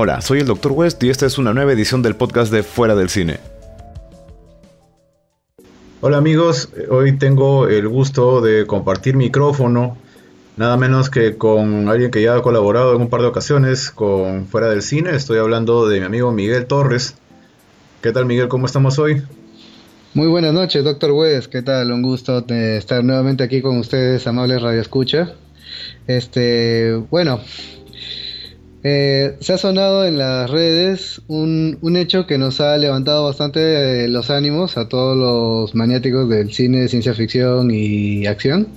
Hola, soy el Dr. West y esta es una nueva edición del podcast de Fuera del Cine. Hola amigos, hoy tengo el gusto de compartir micrófono, nada menos que con alguien que ya ha colaborado en un par de ocasiones con Fuera del Cine. Estoy hablando de mi amigo Miguel Torres. ¿Qué tal Miguel? ¿Cómo estamos hoy? Muy buenas noches, Dr. West. ¿Qué tal? Un gusto estar nuevamente aquí con ustedes, amables Radio Escucha. Este, bueno, eh, se ha sonado en las redes un, hecho que nos ha levantado bastante eh, los ánimos a todos los maniáticos del cine ciencia ficción y acción,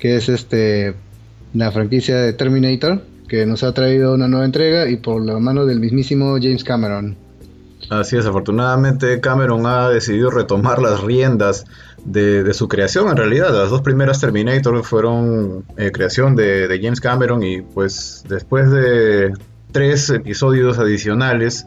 que es este la franquicia de Terminator, que nos ha traído una nueva entrega y por la mano del mismísimo James Cameron. Así es, afortunadamente Cameron ha decidido retomar las riendas de, su creación. En realidad, las dos primeras Terminator fueron eh, creación de, James Cameron y pues después de tres episodios adicionales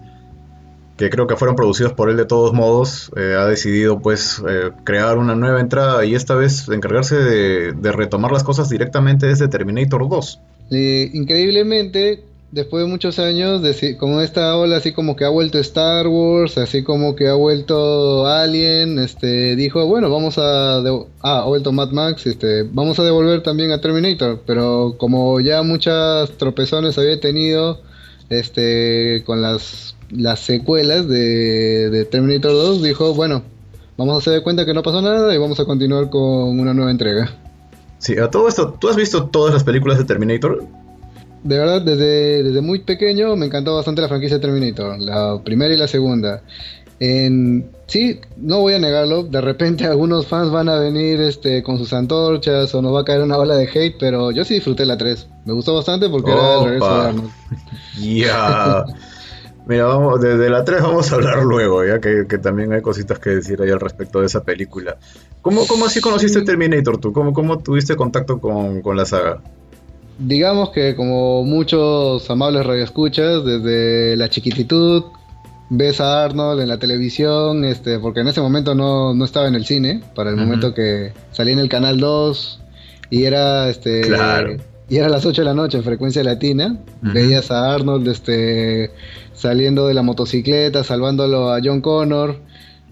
que creo que fueron producidos por él de todos modos, eh, ha decidido pues eh, crear una nueva entrada y esta vez encargarse de, retomar las cosas directamente desde Terminator 2. increíblemente, después de muchos años, de, como esta ola así como que ha vuelto Star Wars, así como que ha vuelto Alien, este, dijo, bueno, vamos a, ah, ha vuelto Mad Max, este, vamos a devolver también a Terminator, pero como ya muchas tropezones había tenido, este, con las, las secuelas de, de Terminator 2, dijo, bueno, vamos a hacer de cuenta que no pasó nada y vamos a continuar con una nueva entrega. Sí, a todo esto, ¿tú has visto todas las películas de Terminator? De verdad, desde, desde muy pequeño me encantó bastante la franquicia Terminator, la primera y la segunda. En, sí, no voy a negarlo, de repente algunos fans van a venir este, con sus antorchas o nos va a caer una ola de hate, pero yo sí disfruté la 3. Me gustó bastante porque era el regreso de Arnold. Ya. Mira, vamos, desde la 3 vamos a hablar luego, ya que, también hay cositas que decir ahí al respecto de esa película. ¿Cómo, cómo así conociste Terminator tú? ¿Cómo, cómo tuviste contacto con, con la saga? Digamos que como muchos amables radioescuchas, desde la chiquititud, ves a Arnold en la televisión, este, porque en ese momento no, no estaba en el cine, para el momento que salía en el canal 2 y era este y era las 8 de la noche en frecuencia latina, veías a Arnold este saliendo de la motocicleta, salvándolo a John Connor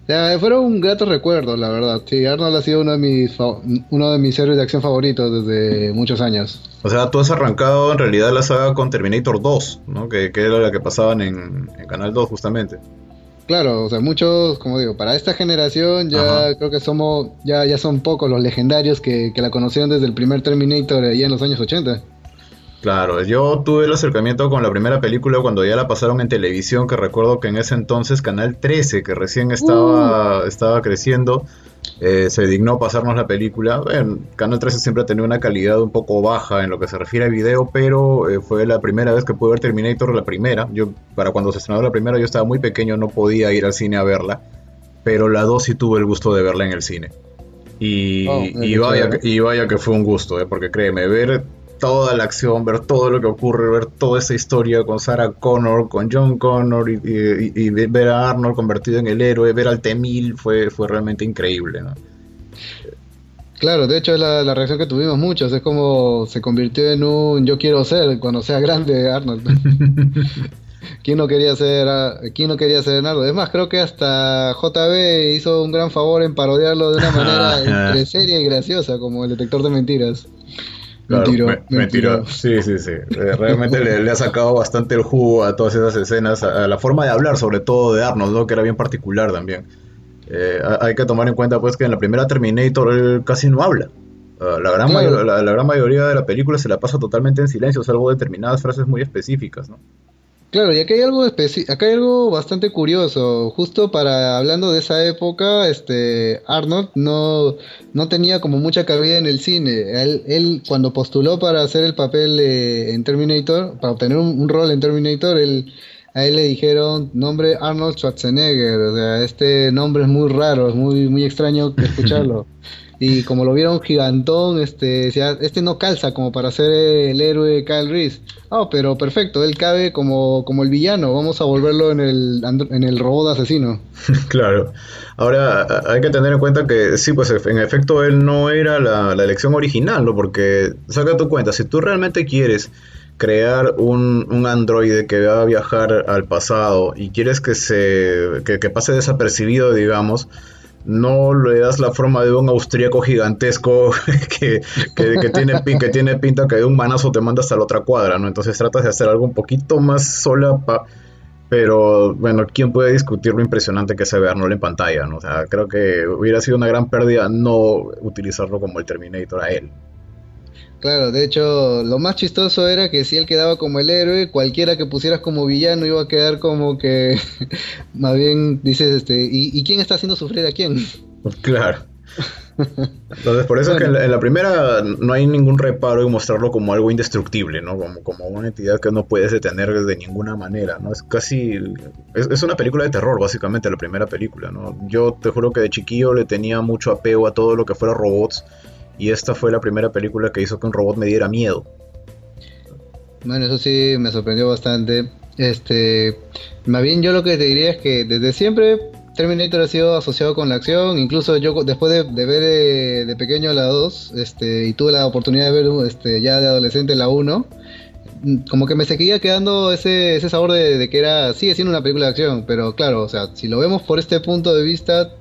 ya, fueron un grato recuerdo, la verdad. Sí, Arnold ha sido uno de mis uno de mis héroes de acción favoritos desde muchos años. O sea, tú has arrancado en realidad la saga con Terminator 2, ¿no? Que, era la que pasaban en, Canal 2 justamente. Claro, o sea, muchos, como digo, para esta generación ya creo que somos, ya, ya son pocos los legendarios que, que la conocieron desde el primer Terminator allá en los años 80. Claro, yo tuve el acercamiento con la primera película cuando ya la pasaron en televisión, que recuerdo que en ese entonces Canal 13, que recién estaba, uh. estaba creciendo, eh, se dignó pasarnos la película. Canal 13 siempre ha tenido una calidad un poco baja en lo que se refiere a video, pero eh, fue la primera vez que pude ver Terminator, la primera. Yo, para cuando se estrenó la primera, yo estaba muy pequeño, no podía ir al cine a verla, pero la dos sí tuve el gusto de verla en el cine. Y, oh, y, vaya, y vaya que fue un gusto, eh, porque créeme, ver toda la acción, ver todo lo que ocurre, ver toda esa historia con Sarah Connor, con John Connor y, ver a Arnold convertido en el héroe, ver al T-1000 fue, fue realmente increíble. ¿no? Claro, de hecho es la, reacción que tuvimos muchos, es como se convirtió en un yo quiero ser cuando sea grande Arnold. ¿Quién no quería ser quién no quería ser Arnold? Es más, creo que hasta JB hizo un gran favor en parodiarlo de una manera entre seria y graciosa, como el detector de mentiras. Mentira, Sí, sí, sí. Eh, realmente le, ha sacado bastante el jugo a todas esas escenas, a, la forma de hablar, sobre todo de Arnold, ¿no? que era bien particular también. Eh, hay que tomar en cuenta pues que en la primera Terminator él casi no habla. Ah, la, gran la, la, gran mayoría de la película se la pasa totalmente en silencio, salvo determinadas frases muy específicas, ¿no? Claro, y acá hay algo acá hay algo bastante curioso. Justo para hablando de esa época, este Arnold no, no tenía como mucha cabida en el cine. Él, él cuando postuló para hacer el papel en Terminator, para obtener un, rol en Terminator, él, a él le dijeron nombre Arnold Schwarzenegger. O sea, este nombre es muy raro, es muy, muy extraño escucharlo. Y como lo vieron gigantón, este, este no calza como para ser el héroe Kyle Reese. Oh, pero perfecto, él cabe como, como el villano, vamos a volverlo en el, en el robot asesino. claro. Ahora, hay que tener en cuenta que sí, pues en efecto él no era la, la elección original, ¿no? Porque saca tu cuenta, si tú realmente quieres crear un, un androide que va a viajar al pasado y quieres que se que, que pase desapercibido, digamos, no le das la forma de un austríaco gigantesco que, que, tiene, que tiene pinta que de un manazo te manda hasta la otra cuadra, ¿no? Entonces tratas de hacer algo un poquito más solapa, pero bueno, ¿quién puede discutir lo impresionante que se ve Arnold en pantalla, ¿no? O sea, creo que hubiera sido una gran pérdida no utilizarlo como el Terminator a él. Claro, de hecho, lo más chistoso era que si él quedaba como el héroe, cualquiera que pusieras como villano iba a quedar como que, más bien dices, este, ¿y, quién está haciendo sufrir a quién? Claro. Entonces, por eso es que en la, primera no hay ningún reparo en mostrarlo como algo indestructible, ¿no? Como, como una entidad que no puedes detener de ninguna manera, ¿no? Es casi... Es, es, una película de terror, básicamente, la primera película, ¿no? Yo te juro que de chiquillo le tenía mucho apego a todo lo que fuera robots y esta fue la primera película que hizo que un robot me diera miedo. Bueno, eso sí me sorprendió bastante. Este, más bien yo lo que te diría es que desde siempre Terminator ha sido asociado con la acción, incluso yo después de, ver eh, de, pequeño la 2, este, y tuve la oportunidad de ver este, ya de adolescente la 1, como que me seguía quedando ese, ese sabor de, de, que era, sigue siendo una película de acción, pero claro, o sea, si lo vemos por este punto de vista,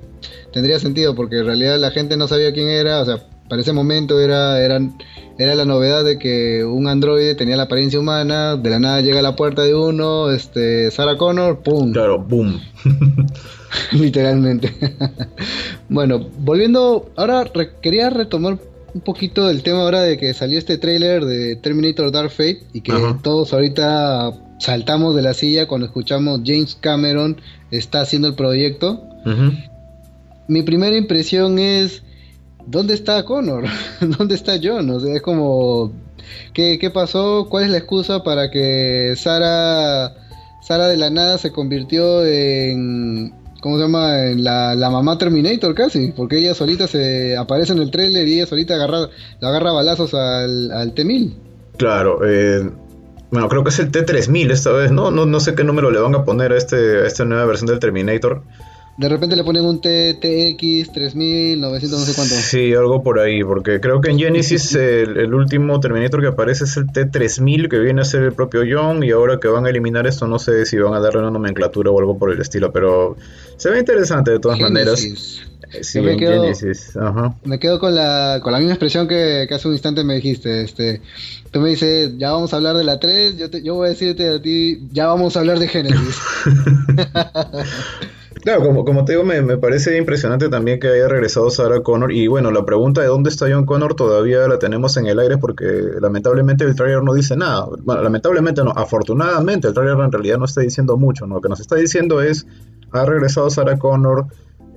tendría sentido, porque en realidad la gente no sabía quién era, o sea, para ese momento era, era la novedad de que un androide tenía la apariencia humana, de la nada llega a la puerta de uno, este, Sarah Connor, ¡pum! Claro, ¡boom! Literalmente. bueno, volviendo, ahora quería retomar un poquito el tema ahora de que salió este tráiler de Terminator Dark Fate y que todos ahorita saltamos de la silla cuando escuchamos James Cameron está haciendo el proyecto. Mi primera impresión es ¿dónde está Connor? ¿Dónde está John? O sea, es como, ¿qué, ¿qué, pasó? ¿Cuál es la excusa para que Sara, Sara de la nada se convirtió en, ¿cómo se llama? En la, mamá Terminator casi, porque ella solita se aparece en el trailer y ella solita agarra, la agarra balazos al, al T-1000. Claro, eh, bueno, creo que es el T-3000 esta vez, ¿no? ¿no? No sé qué número le van a poner a, este, a esta nueva versión del Terminator. De repente le ponen un TX 3900, no sé cuánto. Sí, algo por ahí, porque creo que en Genesis el, último Terminator que aparece es el T3000, que viene a ser el propio John, y ahora que van a eliminar esto, no sé si van a darle una nomenclatura o algo por el estilo, pero se ve interesante de todas maneras. Sí, me quedo, Genesis. Ajá. me quedo con la, con la misma expresión que, hace un instante me dijiste. Este, tú me dices, ya vamos a hablar de la 3, yo, te, yo voy a decirte a ti, ya vamos a hablar de Genesis. Claro, como, como te digo, me, me, parece impresionante también que haya regresado Sarah Connor. Y bueno, la pregunta de dónde está John Connor todavía la tenemos en el aire porque lamentablemente el trailer no dice nada. Bueno, lamentablemente no, afortunadamente el trailer en realidad no está diciendo mucho. ¿no? Lo que nos está diciendo es, ha regresado Sarah Connor,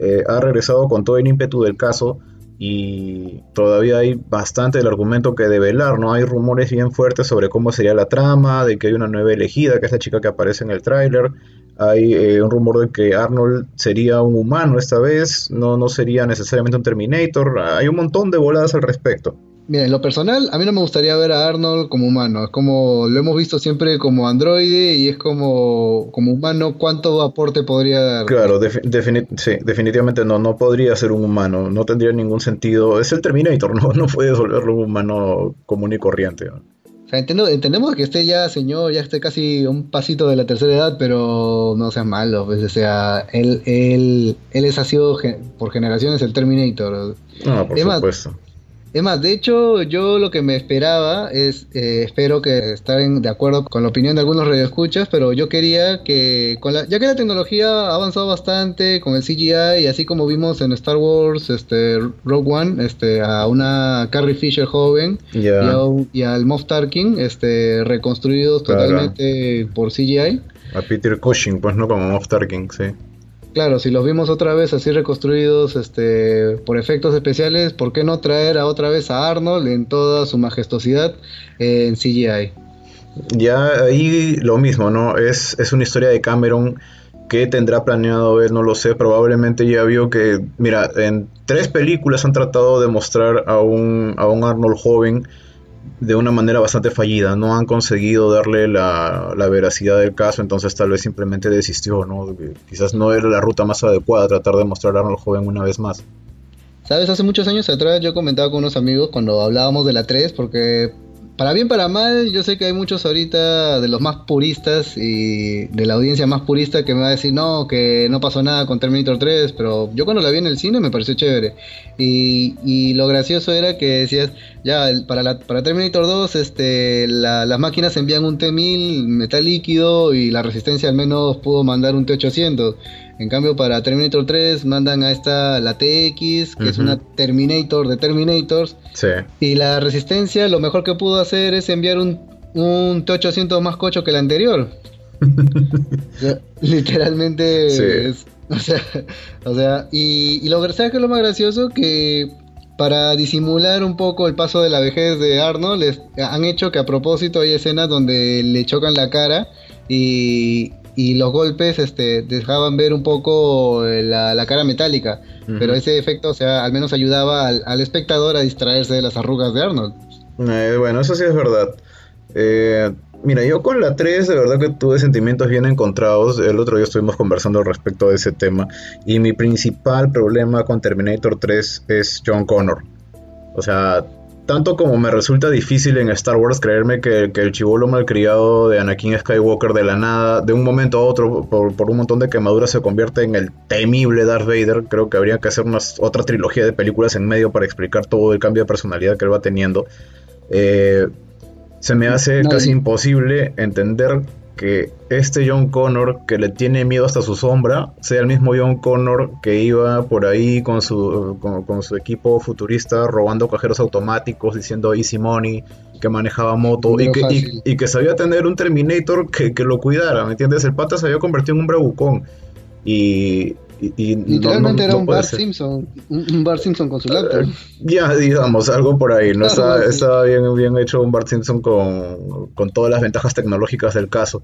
eh, ha regresado con todo el ímpetu del caso y todavía hay bastante del argumento que develar, ¿no? Hay rumores bien fuertes sobre cómo sería la trama, de que hay una nueva elegida, que es la chica que aparece en el tráiler. Hay eh, un rumor de que Arnold sería un humano esta vez, no, no sería necesariamente un Terminator. Hay un montón de voladas al respecto. Mira, en lo personal, a mí no me gustaría ver a Arnold como humano. Es como, lo hemos visto siempre como androide y es como, como humano, ¿cuánto aporte podría dar? Claro, sí, definitivamente no, no podría ser un humano, no tendría ningún sentido. Es el Terminator, no, no puedes volverlo un humano común y corriente entendemos que esté ya señor, ya esté casi un pasito de la tercera edad, pero no sea malo, pues, o sea, él, él, él es, ha sido por generaciones el Terminator. No, por supuesto. Es más, de hecho, yo lo que me esperaba es, eh, espero que estén de acuerdo con la opinión de algunos radioescuchas, pero yo quería que, con la, ya que la tecnología ha avanzado bastante con el CGI, y así como vimos en Star Wars, este, Rogue One, este, a una Carrie Fisher joven y, al Moff Tarkin, este, reconstruidos totalmente por CGI. A Peter Cushing, pues no como Moff Tarkin, sí. Claro, si los vimos otra vez así reconstruidos este, por efectos especiales, ¿por qué no traer a otra vez a Arnold en toda su majestuosidad en CGI? Ya ahí lo mismo, ¿no? Es, es una historia de Cameron que tendrá planeado ver, no lo sé, probablemente ya vio que, mira, en tres películas han tratado de mostrar a un, a un Arnold joven de una manera bastante fallida, no han conseguido darle la, veracidad del caso, entonces tal vez simplemente desistió, ¿no? Quizás no era la ruta más adecuada tratar de mostrar a Arnold joven una vez más. Sabes, hace muchos años atrás yo comentaba con unos amigos cuando hablábamos de la 3, porque para bien, para mal, yo sé que hay muchos ahorita de los más puristas y de la audiencia más purista que me va a decir, no, que no pasó nada con Terminator 3, pero yo cuando la vi en el cine me pareció chévere. Y, y lo gracioso era que decías, ya, para, la, para Terminator 2, este, las máquinas envían un T-1000 metal líquido y la resistencia al menos pudo mandar un T-800. En cambio, para Terminator 3 mandan a esta la TX, que es una Terminator de Terminators. Sí. Y la resistencia lo mejor que pudo hacer es enviar un, un T800 más cocho que el anterior. literalmente. Sí. o sea, o sea y, y lo, ¿sabes que es lo más gracioso? Que para disimular un poco el paso de la vejez de Arnold, les han hecho que a propósito hay escenas donde le chocan la cara y, y los golpes este, dejaban ver un poco eh, la, cara metálica, pero ese efecto, o sea, al menos ayudaba al, espectador a distraerse de las arrugas de Arnold. Eh, bueno, eso sí es verdad. Eh, mira, yo con la 3 de verdad que tuve sentimientos bien encontrados. El otro día estuvimos conversando respecto de ese tema. Y mi principal problema con Terminator 3 es John Connor. O sea, tanto como me resulta difícil en Star Wars creerme que, el chivolo malcriado de Anakin Skywalker de la nada, de un momento a otro, por, un montón de quemaduras, se convierte en el temible Darth Vader. Creo que habría que hacer una, otra trilogía de películas en medio para explicar todo el cambio de personalidad que él va teniendo. Eh, se me hace casi imposible entender que este John Connor que le tiene miedo hasta su sombra sea el mismo John Connor que iba por ahí con su, con, su equipo futurista robando cajeros automáticos, diciendo easy money, que manejaba moto y que, y, que, sabía tener un Terminator que, que, lo cuidara, ¿me entiendes? El pata se había convertido en un bravucón y, Literalmente era un Bart Simpson, un, Bart Simpson con su laptop. Eh, ya, digamos, algo por ahí. No estaba, bien, bien hecho un Bart Simpson con, todas las ventajas tecnológicas del caso.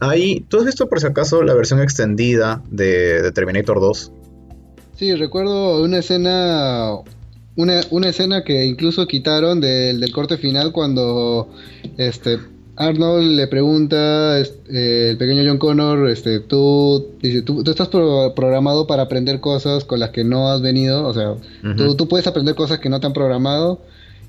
Ahí, ¿tú has visto por si acaso la versión extendida de, Terminator 2? Sí, recuerdo una escena una, una, escena que incluso quitaron del, del, corte final cuando este Arnold le pregunta, eh, el pequeño John Connor, este, tú, dice, tú, estás programado para aprender cosas con las que no has venido, o sea, tú, puedes aprender cosas que no te han programado,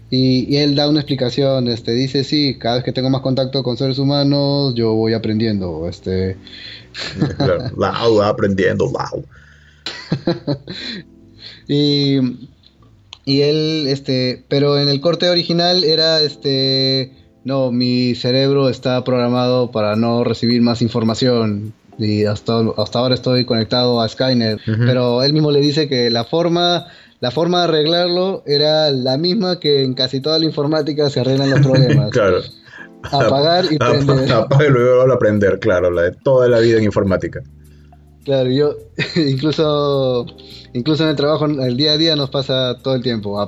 y, él da una explicación, este, dice, sí, cada vez que tengo más contacto con seres humanos, yo voy aprendiendo, este... wow, aprendiendo, wow. y, y él, este, pero en el corte original era, este no, mi cerebro está programado para no recibir más información y hasta, hasta ahora estoy conectado a Skynet, pero él mismo le dice que la forma, la forma de arreglarlo era la misma que en casi toda la informática se arreglan los problemas. claro. Apagar y prender. Apagar y luego aprender, claro, la de toda la vida en informática. Claro, yo incluso incluso en el trabajo, el día a día nos pasa todo el tiempo.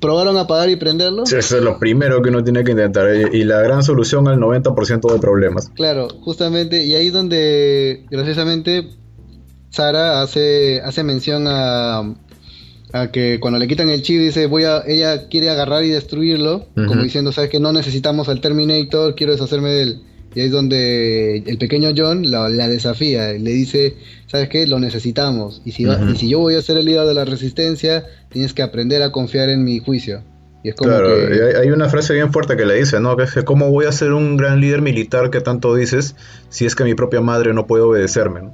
¿Probaron apagar y prenderlo? Sí, eso es lo primero que uno tiene que intentar eh, y la gran solución al 90% de problemas. Claro, justamente, y ahí donde graciosamente Sara hace, hace mención a, a que cuando le quitan el chip dice voy a ella quiere agarrar y destruirlo como diciendo sabes que no necesitamos al Terminator quiero deshacerme de él y ahí es donde el pequeño John la, desafía, le dice, ¿sabes qué? Lo necesitamos. Y si, y si yo voy a ser el líder de la resistencia, tienes que aprender a confiar en mi juicio. Y es como claro, hay una frase bien fuerte que le dice, ¿no? Que es que cómo voy a ser un gran líder militar que tanto dices si es que mi propia madre no puede obedecerme,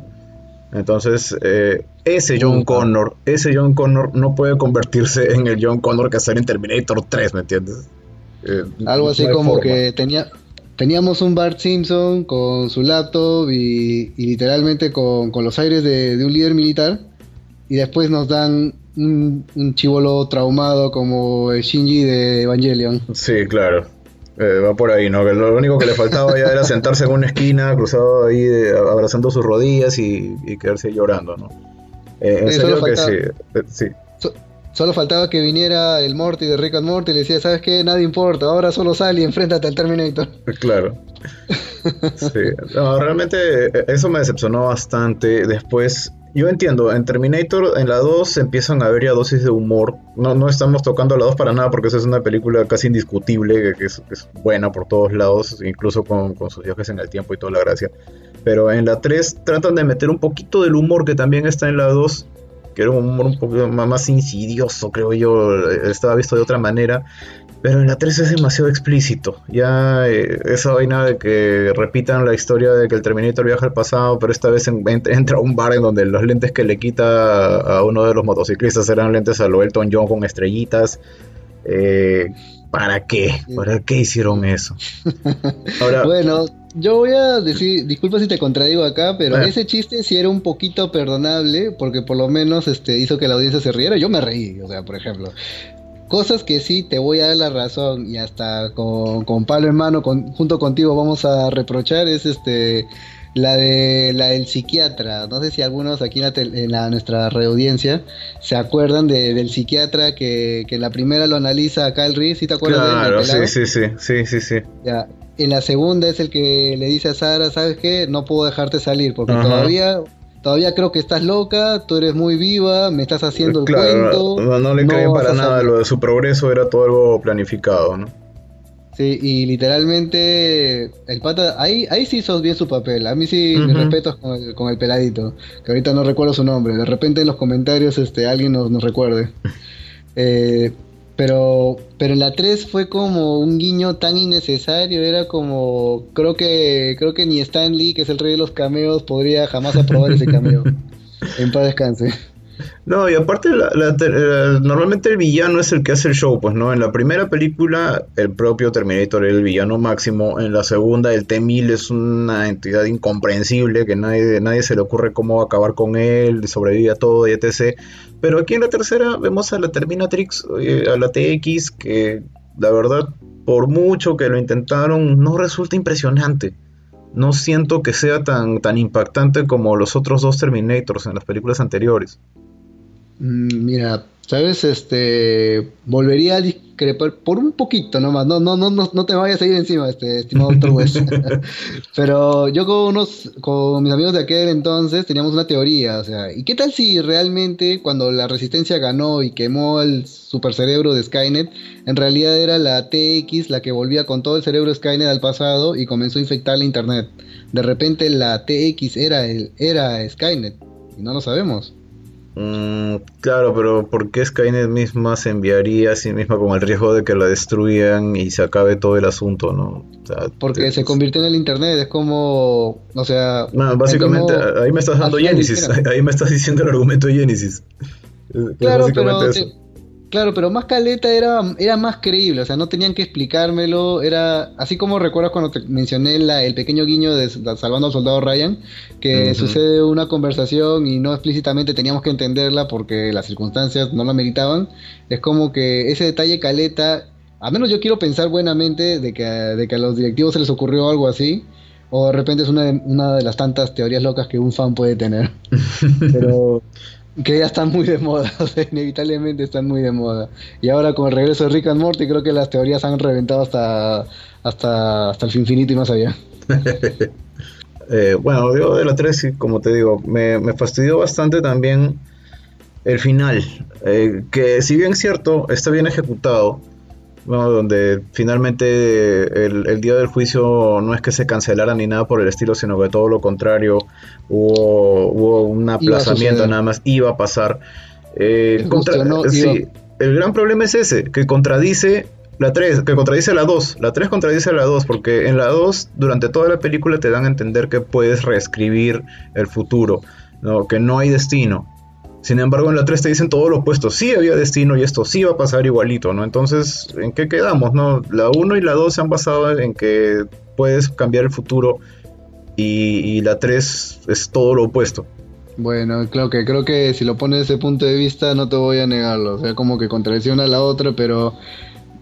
Entonces, eh, ese John Connor, ese John Connor no puede convertirse en el John Connor que sale en Terminator 3, ¿me entiendes? Eh, Algo así como que tenía, teníamos un Bart Simpson con su laptop y, literalmente con, los aires de, un líder militar. Y después nos dan un, chivolo traumado como el Shinji de Evangelion. Sí, claro. Eh, va por ahí, ¿no? Que lo único que le faltaba ya era sentarse en una esquina, cruzado ahí, abrazando sus rodillas y, quedarse llorando, ¿no? Eh, en serio que sí. Eh, sí. Solo faltaba que viniera el Morty de Rick and Morty y le decía, ¿sabes qué? Nada importa, ahora solo sal y enfréntate al Terminator. Claro. Sí. realmente eh, eso me decepcionó bastante. Después, yo entiendo, en Terminator, en la 2 empiezan a haber ya dosis de humor. No, no estamos tocando la 2 para nada porque esa es una película casi indiscutible, que es, buena por todos lados, incluso con, sus viajes en el tiempo y toda la gracia. Pero en la 3 tratan de meter un poquito del humor que también está en la 2 que era un humor un poco más insidioso, creo yo, estaba visto de otra manera. Pero en la 3 es demasiado explícito. Ya eh, esa vaina de que repitan la historia de que el Terminator viaja al pasado, pero esta vez entra a un bar en donde los lentes que le quita a uno de los motociclistas eran lentes a lo Elton John con estrellitas. Eh, ¿Para qué? ¿Para qué hicieron eso? bueno, yo voy a decir, disculpa si te contradigo acá, pero ese chiste sí era un poquito perdonable, porque por lo menos este hizo que la audiencia se riera. Yo me reí, o sea, por ejemplo. Cosas que sí te voy a dar la razón y hasta con, con palo en mano junto contigo vamos a reprochar es este la de la del psiquiatra. No sé si algunos aquí en, la, nuestra reaudiencia se acuerdan del psiquiatra que, que la primera lo analiza acá el ¿sí te acuerdas claro, sí, sí, sí, sí, sí, sí. Ya. En la segunda es el que le dice a Sara, ¿sabes qué? No puedo dejarte salir porque todavía todavía creo que estás loca, tú eres muy viva, me estás haciendo el cuento. No, no le creen para nada, lo de su progreso era todo algo planificado, ¿no? Sí, y literalmente el pata, ahí, ahí sí sos bien su papel. A mí sí, me respeto con el, con el peladito, que ahorita no recuerdo su nombre. De repente en los comentarios este, alguien nos, nos recuerde. Eh, pero, pero en la 3 fue como un guiño tan innecesario, era como, creo que, creo que ni Stan Lee, que es el rey de los cameos, podría jamás aprobar ese cameo. En paz descanse. No, y aparte, normalmente el villano es el que hace el show, pues, ¿no? En la primera película, el propio Terminator es el villano máximo. En la segunda, el T-1000 es una entidad incomprensible que nadie, nadie se le ocurre cómo acabar con él, sobrevive a todo y etc. Pero aquí en la tercera vemos a la Terminatrix, eh, a la TX, que la verdad, por mucho que lo intentaron, no resulta impresionante. No siento que sea tan, tan impactante como los otros dos Terminators en las películas anteriores. Mm, mira, sabes, este volvería a discrepar por un poquito nomás. No, no, no, no, no te vayas a ir encima, este estimado Doctor West. Pero yo con unos, con mis amigos de aquel entonces teníamos una teoría, o sea, ¿y qué tal si realmente cuando la resistencia ganó y quemó el supercerebro de Skynet, en realidad era la TX la que volvía con todo el cerebro de Skynet al pasado y comenzó a infectar la internet? De repente la TX era el, era Skynet y no lo sabemos. Mm, claro, pero ¿por qué Skynet misma se enviaría a sí misma con el riesgo de que la destruyan y se acabe todo el asunto, no? Porque se convirtió en el Internet, es como, o sea... básicamente, ahí me estás dando Genesis, ahí me estás diciendo el argumento de Genesis. Claro, pero... Claro, pero más caleta era, era más creíble, o sea, no tenían que explicármelo, era así como recuerdas cuando te mencioné la, el pequeño guiño de, Salvando al Soldado Ryan, que sucede una conversación y no explícitamente teníamos que entenderla porque las circunstancias no lo meritaban, es como que ese detalle caleta, a menos yo quiero pensar buenamente de que, de que a los directivos se les ocurrió algo así, o de repente es una de, una de las tantas teorías locas que un fan puede tener, pero... que ya están muy de moda, o sea, inevitablemente están muy de moda. Y ahora con el regreso de Rick and Morty creo que las teorías han reventado hasta, hasta, hasta el infinito y más allá. eh, bueno, yo de la 3, como te digo, me, fastidió bastante también el final, eh, que si bien cierto, está bien ejecutado, donde finalmente el, día del juicio no es que se cancelara ni nada por el estilo, sino que todo lo contrario, hubo, hubo un aplazamiento nada más, iba a pasar. Eh, el gran problema es ese, que contradice la 3, que contradice la 2. La 3 contradice la 2, porque en la 2, durante toda la película te dan a entender que puedes reescribir el futuro, ¿no? que no hay destino. Sin embargo, en la 3 te dicen todo lo opuesto. Sí había destino y esto sí va a pasar igualito, ¿no? Entonces, ¿en qué quedamos, no? La 1 y la 2 se han basado en que puedes cambiar el futuro y, la 3 es todo lo opuesto. Bueno, creo que creo que si lo pones desde ese punto de vista no te voy a negarlo, o sea, como que contradice una a la otra, pero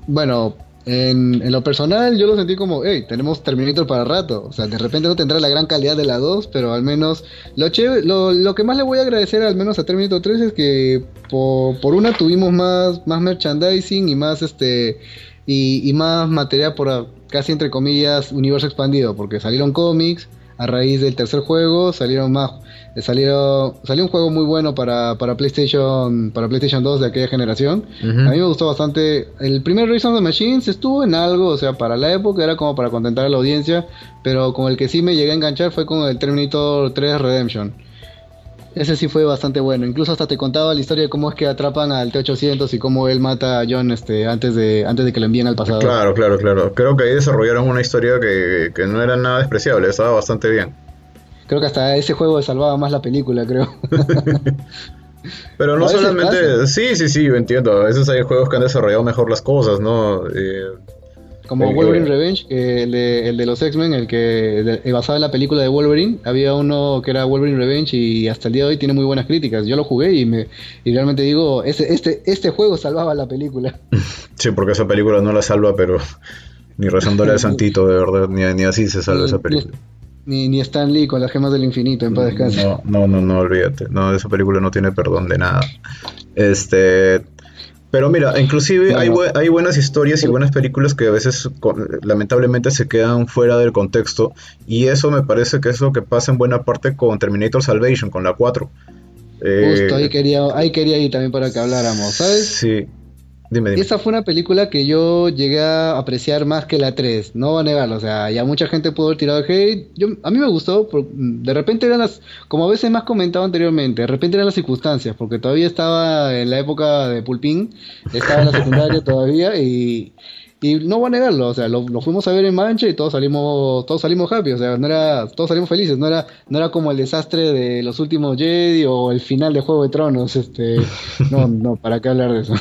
bueno, en, en, lo personal, yo lo sentí como, hey, tenemos Terminator para rato. O sea, de repente no tendrá la gran calidad de la 2, pero al menos lo, lo, lo, que más le voy a agradecer al menos a Terminator 3 es que por, por una tuvimos más, más merchandising y más este y, y más material por casi entre comillas universo expandido, porque salieron cómics, a raíz del tercer juego salieron más salió salió un juego muy bueno para, para PlayStation para PlayStation 2 de aquella generación. A mí me gustó bastante. El primer Reason of the Machines estuvo en algo o sea para la época era como para contentar a la audiencia pero con el que sí me llegué a enganchar fue con el Terminator 3 Redemption Ese sí fue bastante bueno. Incluso hasta te contaba la historia de cómo es que atrapan al T-800 y cómo él mata a John este, antes, de, antes de que lo envíen al pasado. Claro, claro, claro. Creo que ahí desarrollaron una historia que, que no era nada despreciable, estaba bastante bien. Creo que hasta ese juego salvaba más la película, creo. Pero no solamente... Sí, sí, sí, entiendo. A veces hay juegos que han desarrollado mejor las cosas, ¿no? Eh, como Wolverine Revenge, el, de, el de los X-Men, el que basado en la película de Wolverine, había uno que era Wolverine Revenge y hasta el día de hoy tiene muy buenas críticas. Yo lo jugué y me y realmente digo, este, este, este juego salvaba la película. Sí, porque esa película no la salva, pero ni rezándole al santito, de verdad, ni, ni así se salva esa película. Ni, ni Stan Lee con las gemas del infinito en paz descanse. No, no, no, no, olvídate. No, esa película no tiene perdón de nada. Este, pero mira, inclusive hay, hay, buenas historias y buenas películas que a veces lamentablemente se quedan fuera del contexto y eso me parece que es lo que pasa en buena parte con Terminator Salvation, con la 4. Justo, ahí quería, ahí quería ir también para que habláramos, ¿sabes? Sí, Dime, Esa fue una película que yo llegué a apreciar más que la 3, no voy a negarlo, o sea, ya mucha gente pudo haber tirado hate, yo, a mí me gustó, de repente eran las, como a veces más comentado anteriormente, de repente eran las circunstancias, porque todavía estaba en la época de Pulpín, estaba en la secundaria todavía y, y no voy a negarlo, o sea, lo, fuimos a ver en Mancha y todos salimos, todos salimos happy, o sea, no era, todos salimos felices, no era, no era como el desastre de los últimos Jedi o el final de Juego de Tronos, este, no, no, para qué hablar de eso.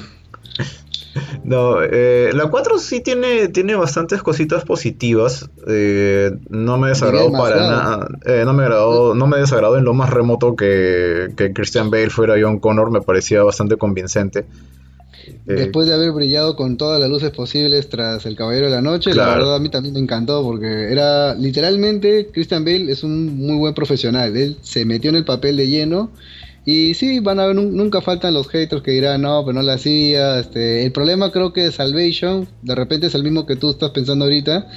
No, eh, la 4 sí tiene, tiene bastantes cositas positivas. Eh, no me desagradó para nada. Eh, no me agradó, no me desagradó en lo más remoto que, que Christian Bale fuera John Connor. Me parecía bastante convincente. Después de haber brillado con todas las luces posibles tras El Caballero de la Noche, la verdad a mí también me encantó porque era literalmente Christian Bale es un muy buen profesional. Él se metió en el papel de lleno y sí, van a ver, nunca faltan los haters que dirán, no, pero no la hacía. Este, el problema creo que de Salvation, de repente es el mismo que tú estás pensando ahorita,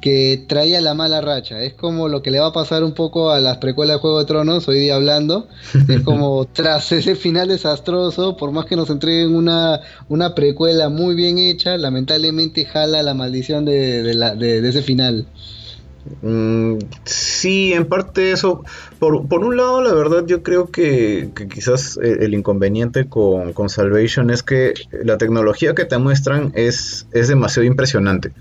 que traía la mala racha. Es como lo que le va a pasar un poco a las precuelas de Juego de Tronos, hoy día hablando. Es como tras ese final desastroso, por más que nos entreguen una, una precuela muy bien hecha, lamentablemente jala la maldición de, de ese final. Mm, sí, en parte eso. Por, por, un lado, la verdad, yo creo que, quizás el, inconveniente con, con, Salvation es que la tecnología que te muestran es, es demasiado impresionante.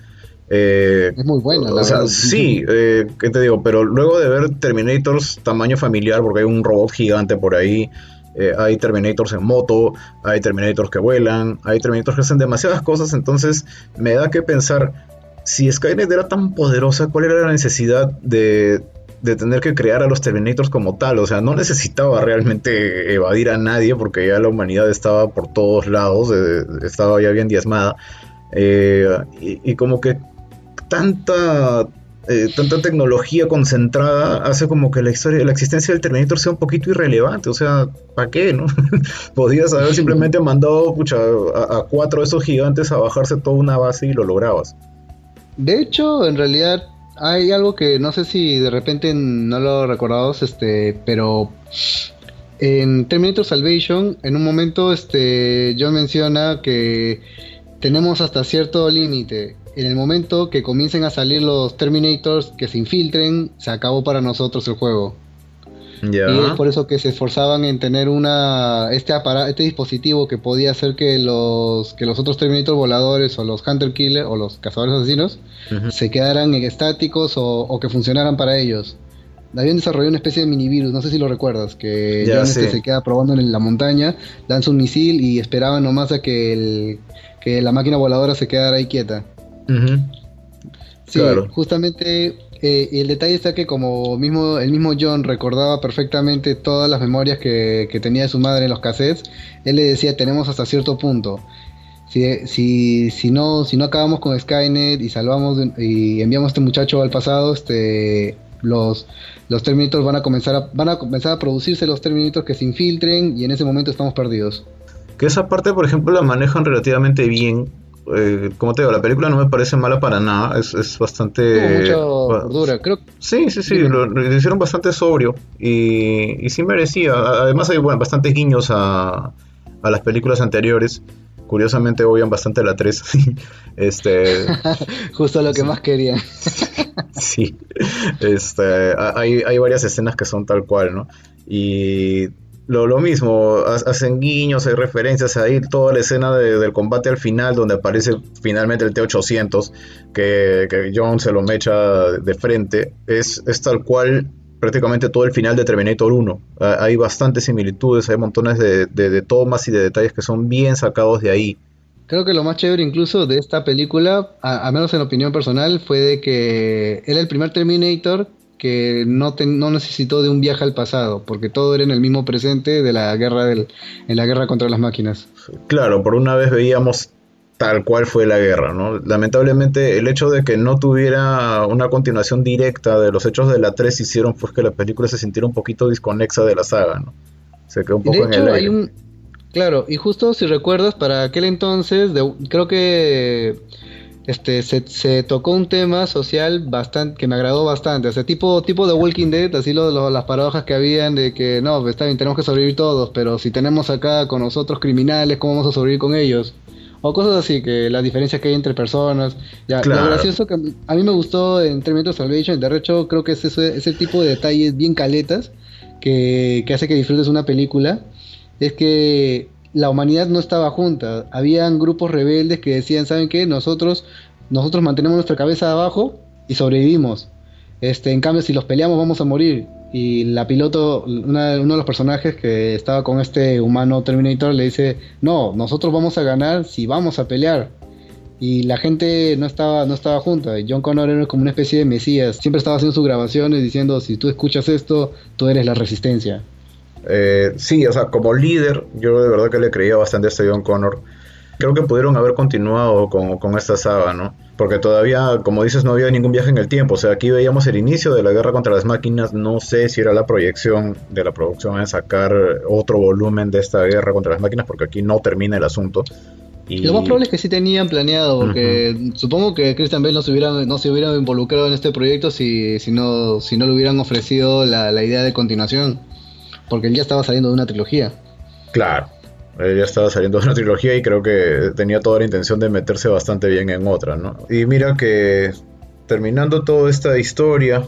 Eh, es muy buena, la verdad. Sí, eh, ¿qué te digo? Pero luego de ver Terminators tamaño familiar, porque hay un robot gigante por ahí. Eh, hay Terminators en moto, hay Terminators que vuelan, hay Terminators que hacen demasiadas cosas, entonces me da que pensar, si Skynet era tan poderosa, ¿cuál era la necesidad de, tener que crear a los Terminators como tal? O sea, no necesitaba realmente evadir a nadie porque ya la humanidad estaba por todos lados, eh, estaba ya bien diezmada. Eh, y, como que tanta eh, tanta tecnología concentrada hace como que la historia, la existencia del Terminator sea un poquito irrelevante. O sea, ¿para qué? no? Podías haber simplemente mandado a, a, cuatro de esos gigantes a bajarse toda una base y lo lograbas. De hecho, en realidad hay algo que no sé si de repente no lo recordamos, este, pero en Terminator Salvation, en un momento, este, John menciona que tenemos hasta cierto límite. En el momento que comiencen a salir los Terminators que se infiltren, se acabó para nosotros el juego. Y es por eso que se esforzaban en tener una este este dispositivo que podía hacer que los que los otros Terminator voladores o los Hunter Killer o los cazadores asesinos se quedaran estáticos o, que funcionaran para ellos. Habían desarrollado una especie de mini virus, no sé si lo recuerdas, que ya este se queda probando en la montaña, lanza un misil y esperaban nomás a que el, que la máquina voladora se quedara ahí quieta. Sí, justamente eh, y el detalle está que como mismo el mismo John recordaba perfectamente todas las memorias que, tenía de su madre en los cassettes, él le decía tenemos hasta cierto punto. Si, si, si, no, si no acabamos con Skynet y salvamos y enviamos a este muchacho al pasado, este los, los Terminators van a comenzar a, van a comenzar a producirse los Terminators que se infiltren y en ese momento estamos perdidos. Que esa parte, por ejemplo, la manejan relativamente bien eh, como te digo, la película no me parece mala para nada, es, es bastante... mucha creo. Sí, sí, sí, lo, hicieron bastante sobrio y, y sí merecía. Además hay bueno, bastantes guiños a, a las películas anteriores. Curiosamente obvian bastante la 3. este, Justo lo que más quería. sí, este, hay, hay varias escenas que son tal cual, ¿no? Y lo, lo mismo, hacen guiños, hay referencias ahí, toda la escena del combate al final, donde aparece finalmente el T-800, que, que, John se lo mecha de frente, es, es tal cual prácticamente todo el final de Terminator 1. Hay bastantes similitudes, hay montones de, de, tomas y de detalles que son bien sacados de ahí. Creo que lo más chévere incluso de esta película, a, menos en opinión personal, fue de que era el primer Terminator que no, no necesitó de un viaje al pasado, porque todo era en el mismo presente de la guerra del, en la guerra contra las máquinas. Claro, por una vez veíamos tal cual fue la guerra, ¿no? Lamentablemente el hecho de que no tuviera una continuación directa de los hechos de la 3 hicieron pues que la película se sintiera un poquito desconexa de la saga, ¿no? Se quedó un poco en el aire. Claro, y justo si recuerdas, para aquel entonces, creo que este se, tocó un tema social bastante que me agradó bastante, o sea, tipo tipo de Walking Dead, así lo, las paradojas que habían de que no, está bien, tenemos que sobrevivir todos, pero si tenemos acá con nosotros criminales, ¿cómo vamos a sobrevivir con ellos? O cosas así, que las diferencias que hay entre personas. Ya, Lo gracioso que a mí me gustó en Terminator Salvation, de hecho creo que es ese, ese tipo de detalles bien caletas que, que hace que disfrutes una película, es que la humanidad no estaba junta. Habían grupos rebeldes que decían, ¿saben qué? Nosotros, nosotros mantenemos nuestra cabeza abajo y sobrevivimos. Este, en cambio, si los peleamos vamos a morir. Y la piloto, uno de los personajes que estaba con este humano Terminator le dice, no, nosotros vamos a ganar si vamos a pelear. Y la gente no estaba, no estaba junta. John Connor era como una especie de mesías. Siempre estaba haciendo sus grabaciones diciendo, si tú escuchas esto, tú eres la resistencia. Eh, sí, o sea, como líder, yo de verdad que le creía bastante a este John Connor. Creo que pudieron haber continuado con, con, esta saga, ¿no? Porque todavía, como dices, no había ningún viaje en el tiempo. O sea, aquí veíamos el inicio de la guerra contra las máquinas. No sé si era la proyección de la producción en sacar otro volumen de esta guerra contra las máquinas, porque aquí no termina el asunto. Y... Lo más probable es que sí tenían planeado, porque supongo que Christian Bale no se hubiera, no se hubiera involucrado en este proyecto si, si, no, si no le hubieran ofrecido la, la idea de continuación porque él ya estaba saliendo de una trilogía. Claro, él ya estaba saliendo de una trilogía y creo que tenía toda la intención de meterse bastante bien en otra, ¿no? Y mira que terminando toda esta historia,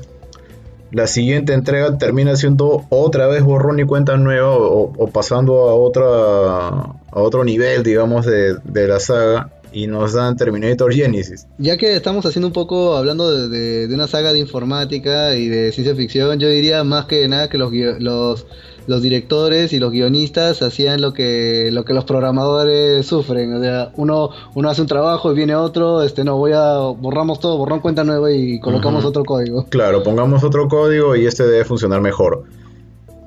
la siguiente entrega termina siendo otra vez borrón y cuenta nueva o, pasando a otra a otro nivel, digamos, de, de la saga y nos dan Terminator Genesis. Ya que estamos haciendo un poco, hablando de, una saga de informática y de ciencia ficción, yo diría más que nada que los, los, los directores y los guionistas hacían lo que, lo que los programadores sufren. O sea, uno, uno hace un trabajo y viene otro, este no, voy a, borramos todo, borrón cuenta nueva y colocamos otro código. Claro, pongamos otro código y este debe funcionar mejor.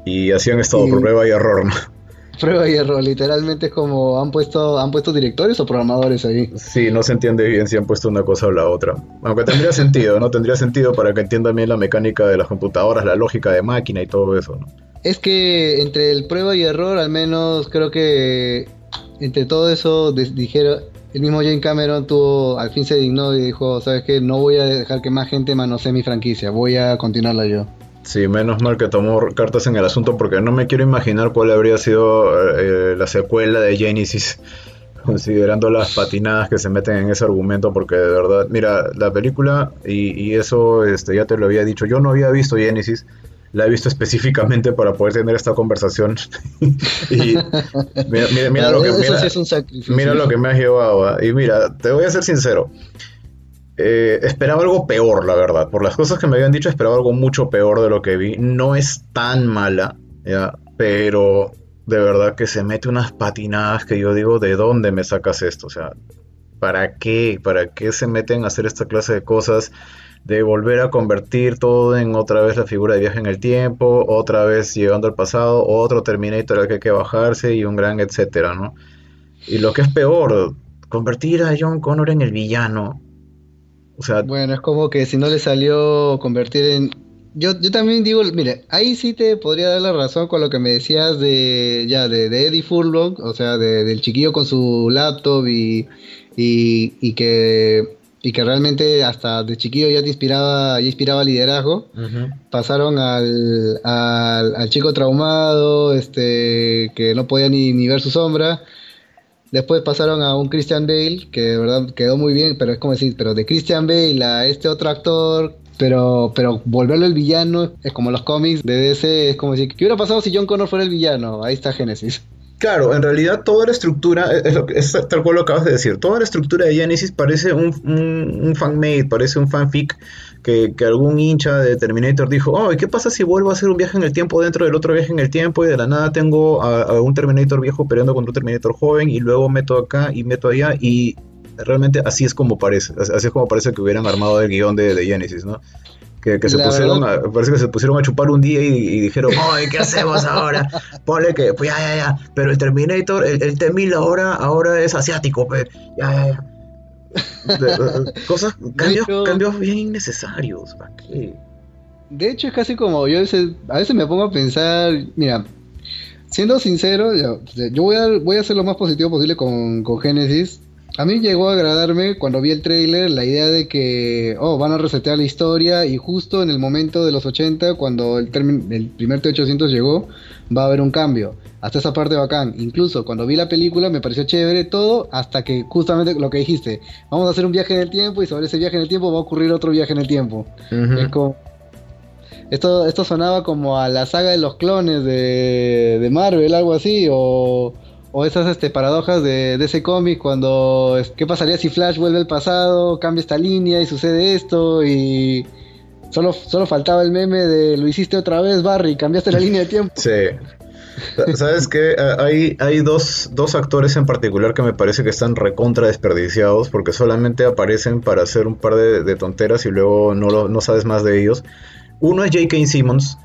Y así han estado por prueba y error, ¿no? Prueba y error, literalmente es como han puesto, han puesto directores o programadores ahí. Sí, no se entiende bien si han puesto una cosa o la otra. Aunque tendría sentido, ¿no? Tendría sentido para que entiendan bien la mecánica de las computadoras, la lógica de máquina y todo eso, ¿no? Es que entre el prueba y error, al menos creo que entre todo eso dijeron, el mismo Jane Cameron tuvo, al fin se dignó y dijo, ¿sabes qué? No voy a dejar que más gente manosee mi franquicia, voy a continuarla yo. Sí, menos mal que tomó cartas en el asunto porque no me quiero imaginar cuál habría sido eh, la secuela de Genesis, considerando las patinadas que se meten en ese argumento, porque de verdad, mira, la película, y, eso este, ya te lo había dicho, yo no había visto Genesis, la he visto específicamente para poder tener esta conversación. y mira, lo que, mira, lo que me has llevado. Y mira, te voy a ser sincero. Eh, esperaba algo peor, la verdad. Por las cosas que me habían dicho, esperaba algo mucho peor de lo que vi. No es tan mala, ¿ya? pero de verdad que se mete unas patinadas que yo digo, ¿de dónde me sacas esto? O sea, ¿para qué? ¿Para qué se meten a hacer esta clase de cosas? De volver a convertir todo en otra vez la figura de viaje en el tiempo, otra vez llegando al pasado, otro Terminator al que hay que bajarse y un gran etcétera, ¿no? Y lo que es peor, convertir a John Connor en el villano bueno, es como que si no le salió convertir en... Yo, yo también digo, mire, ahí sí te podría dar la razón con lo que me decías de ya de, Eddie Furlong, o sea, del chiquillo con su laptop y, y, que y que realmente hasta de chiquillo ya te inspiraba, ya inspiraba liderazgo. Pasaron al, al, al, chico traumado, este, que no podía ni, ni ver su sombra. Después pasaron a un Christian Bale, que de verdad quedó muy bien, pero es como decir, pero de Christian Bale a este otro actor, Pero, pero volverlo el villano es como los cómics de DC, es como decir, ¿qué hubiera pasado si John Connor fuera el villano? Ahí está Genesis. Claro, en realidad toda la estructura, es, lo, es tal cual lo acabas de decir, toda la estructura de Genesis parece un, un, fanmade, parece un fanfic que, algún hincha de Terminator dijo, oh, ¿qué pasa si vuelvo a hacer un viaje en el tiempo dentro del otro viaje en el tiempo y de la nada tengo a, un Terminator viejo peleando contra un Terminator joven y luego meto acá y meto allá y realmente así es como parece, así es como parece que hubieran armado el guion de Genesis, ¿no? Que, que se pusieron a, parece que se pusieron a chupar un día y, y dijeron, oye, ¿qué hacemos ahora? Ponle que, pues ya, ya, ya, pero el Terminator, el, el T-1000 ahora, ahora es asiático, pues, ya, ya, ya. De, cosas, cambios, hecho, cambios bien innecesarios, ¿para qué? De hecho, es casi como yo a veces, a veces me pongo a pensar, mira, siendo sincero, yo, yo voy, a, voy a hacer lo más positivo posible con, con Genesis. A mí llegó a agradarme cuando vi el trailer la idea de que, oh, van a resetear la historia y justo en el momento de los 80, cuando el, el primer T-800 llegó, va a haber un cambio. Hasta esa parte bacán. Incluso cuando vi la película me pareció chévere todo hasta que justamente lo que dijiste, vamos a hacer un viaje en el tiempo y sobre ese viaje en el tiempo va a ocurrir otro viaje en el tiempo. Uh -huh. Es como... Esto, esto sonaba como a la saga de los clones de, de Marvel, algo así, o o esas este, paradojas de, ese cómic cuando qué pasaría si Flash vuelve al pasado, cambia esta línea y sucede esto y solo, solo faltaba el meme de lo hiciste otra vez Barry, cambiaste la línea de tiempo. Sí. ¿Sabes qué? Hay, hay dos, dos actores en particular que me parece que están recontra desperdiciados porque solamente aparecen para hacer un par de, de tonteras y luego no, lo, no sabes más de ellos. Uno es J.K. Simmons,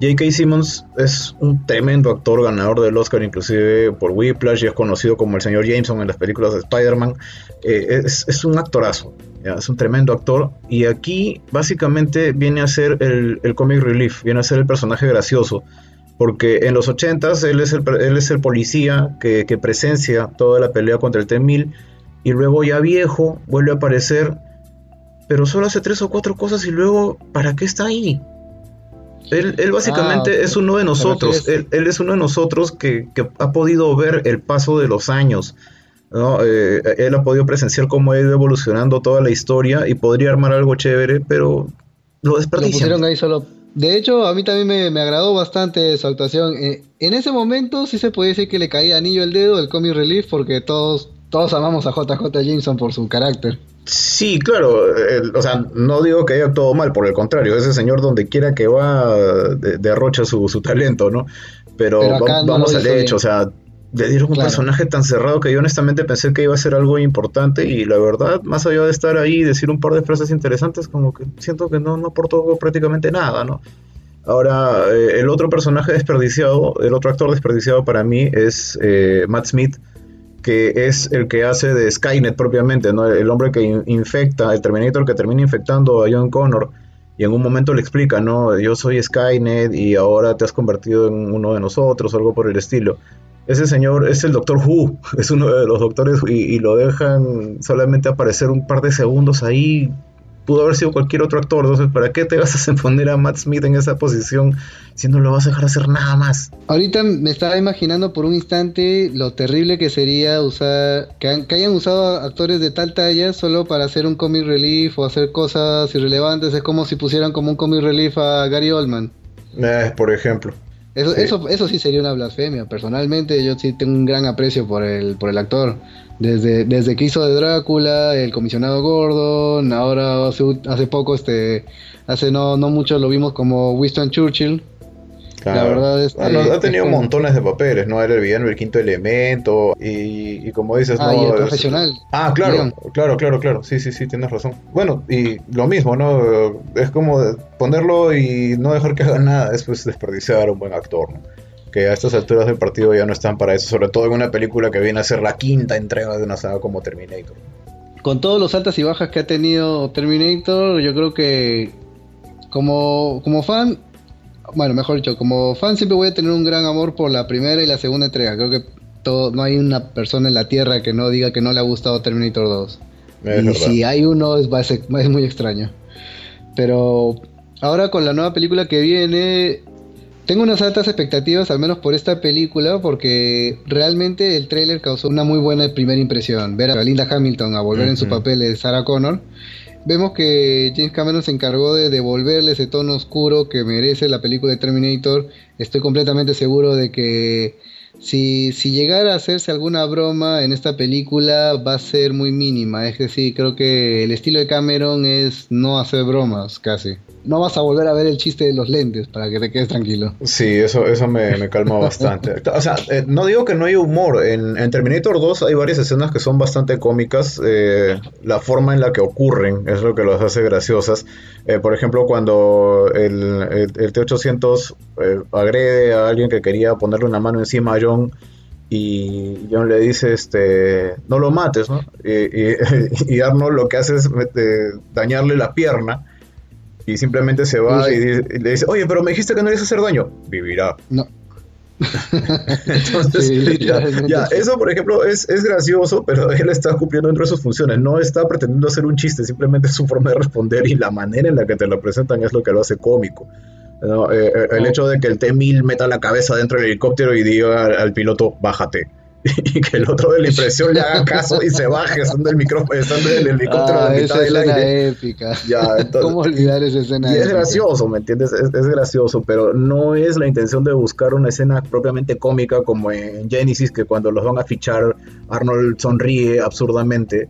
J.K. Simmons es un tremendo actor, ganador del Oscar inclusive por Whiplash y es conocido como el señor Jameson en las películas de Spider-Man. Eh, es, un actorazo, es un tremendo actor y aquí básicamente viene a ser el, comic relief, viene a ser el personaje gracioso. Porque en los 80s él es el, él es el policía que, que presencia toda la pelea contra el T-1000 y luego ya viejo vuelve a aparecer, pero solo hace tres o cuatro cosas y luego, ¿para qué está ahí? Él, él básicamente ah, es uno de nosotros, él, él, es uno de nosotros que, que, ha podido ver el paso de los años, ¿no? Eh, él ha podido presenciar cómo ha ido evolucionando toda la historia y podría armar algo chévere, pero lo desperdician. Lo ahí solo. De hecho, a mí también me, me agradó bastante su actuación. Eh, en ese momento sí se puede decir que le caía anillo el dedo el comic relief porque todos, todos amamos a JJ Jameson por su carácter. Sí, claro, el, o sea, no digo que haya actuado mal, por el contrario, ese señor donde quiera que va derrocha su, su, talento, ¿no? Pero, Pero va, no vamos al hecho, bien. o sea, le dieron un claro. personaje tan cerrado que yo honestamente pensé que iba a ser algo importante y la verdad, más allá de estar ahí y decir un par de frases interesantes, como que siento que no, no aportó prácticamente nada, ¿no? Ahora, eh, el otro personaje desperdiciado, el otro actor desperdiciado para mí es eh, Matt Smith, que es el que hace de Skynet propiamente, ¿no? El hombre que infecta, el Terminator que termina infectando a John Connor y en un momento le explica, ¿no? Yo soy Skynet y ahora te has convertido en uno de nosotros, algo por el estilo. Ese señor es el Doctor Who, es uno de los doctores y, y lo dejan solamente aparecer un par de segundos ahí pudo haber sido cualquier otro actor. Entonces, ¿para qué te vas a poner a Matt Smith en esa posición si no lo vas a dejar hacer nada más? Ahorita me estaba imaginando por un instante lo terrible que sería usar que, han, que hayan usado actores de tal talla solo para hacer un comic relief o hacer cosas irrelevantes. Es como si pusieran como un comic relief a Gary Oldman. Eh, por ejemplo. Eso sí. Eso, eso sí sería una blasfemia. Personalmente, yo sí tengo un gran aprecio por el, por el actor. Desde, desde que hizo de Drácula, el comisionado Gordon, ahora hace, hace poco, este, hace no, no mucho lo vimos como Winston Churchill. Claro. La verdad es bueno, ha tenido es montones de papeles, ¿no? Era el villano del quinto elemento y, y como dices, ah, ¿no? Y el profesional. Ah, claro, claro, claro, claro. Sí, sí, sí, tienes razón. Bueno, y lo mismo, ¿no? Es como ponerlo y no dejar que haga nada, es pues desperdiciar a un buen actor, ¿no? que a estas alturas del partido ya no están para eso, sobre todo en una película que viene a ser la quinta entrega de una saga como Terminator. Con todos los altas y bajas que ha tenido Terminator, yo creo que como, como fan, bueno, mejor dicho, como fan siempre voy a tener un gran amor por la primera y la segunda entrega. Creo que todo, no hay una persona en la Tierra que no diga que no le ha gustado Terminator 2. Es y verdad. si hay uno, es, es muy extraño. Pero ahora con la nueva película que viene, tengo unas altas expectativas, al menos por esta película, porque realmente el tráiler causó una muy buena primera impresión. Ver a Linda Hamilton a volver uh -huh. en su papel de Sarah Connor vemos que James Cameron se encargó de devolverle ese tono oscuro que merece la película de Terminator. Estoy completamente seguro de que si, si llegara a hacerse alguna broma en esta película va a ser muy mínima. Es decir, creo que el estilo de Cameron es no hacer bromas casi. No vas a volver a ver el chiste de los lentes para que te quedes tranquilo. Sí, eso, eso me, calma bastante. O sea, eh, no digo que no hay humor. En, Terminator 2 hay varias escenas que son bastante cómicas. Eh, la forma en la que ocurren es lo que los hace graciosas. Eh, por ejemplo, cuando el, el, T-800 agrede a alguien que quería ponerle una mano encima John y John le dice, este, no lo mates, ¿no? Y, Arnold lo que hace es dañarle la pierna y simplemente se va y, le dice, oye, pero me dijiste que no ibas a hacer daño. Vivirá. No. Entonces, ya, eso por ejemplo es, es, gracioso, pero él está cumpliendo dentro de sus funciones, no está pretendiendo hacer un chiste, simplemente es su forma de responder y la manera en la que te lo presentan es lo que lo hace cómico. Eh, eh, el hecho de que el T-1000 meta la cabeza dentro del helicóptero y diga al, piloto, bájate. y que el otro de la impresión le haga caso y se baje estando el micrófono, estando el helicóptero a la ah, mitad del aire. épica. Ya, ¿Cómo olvidar esa escena? Y es gracioso, ¿me entiendes? Es, es, gracioso, pero no es la intención de buscar una escena propiamente cómica como en Genesis, que cuando los van a fichar, Arnold sonríe absurdamente.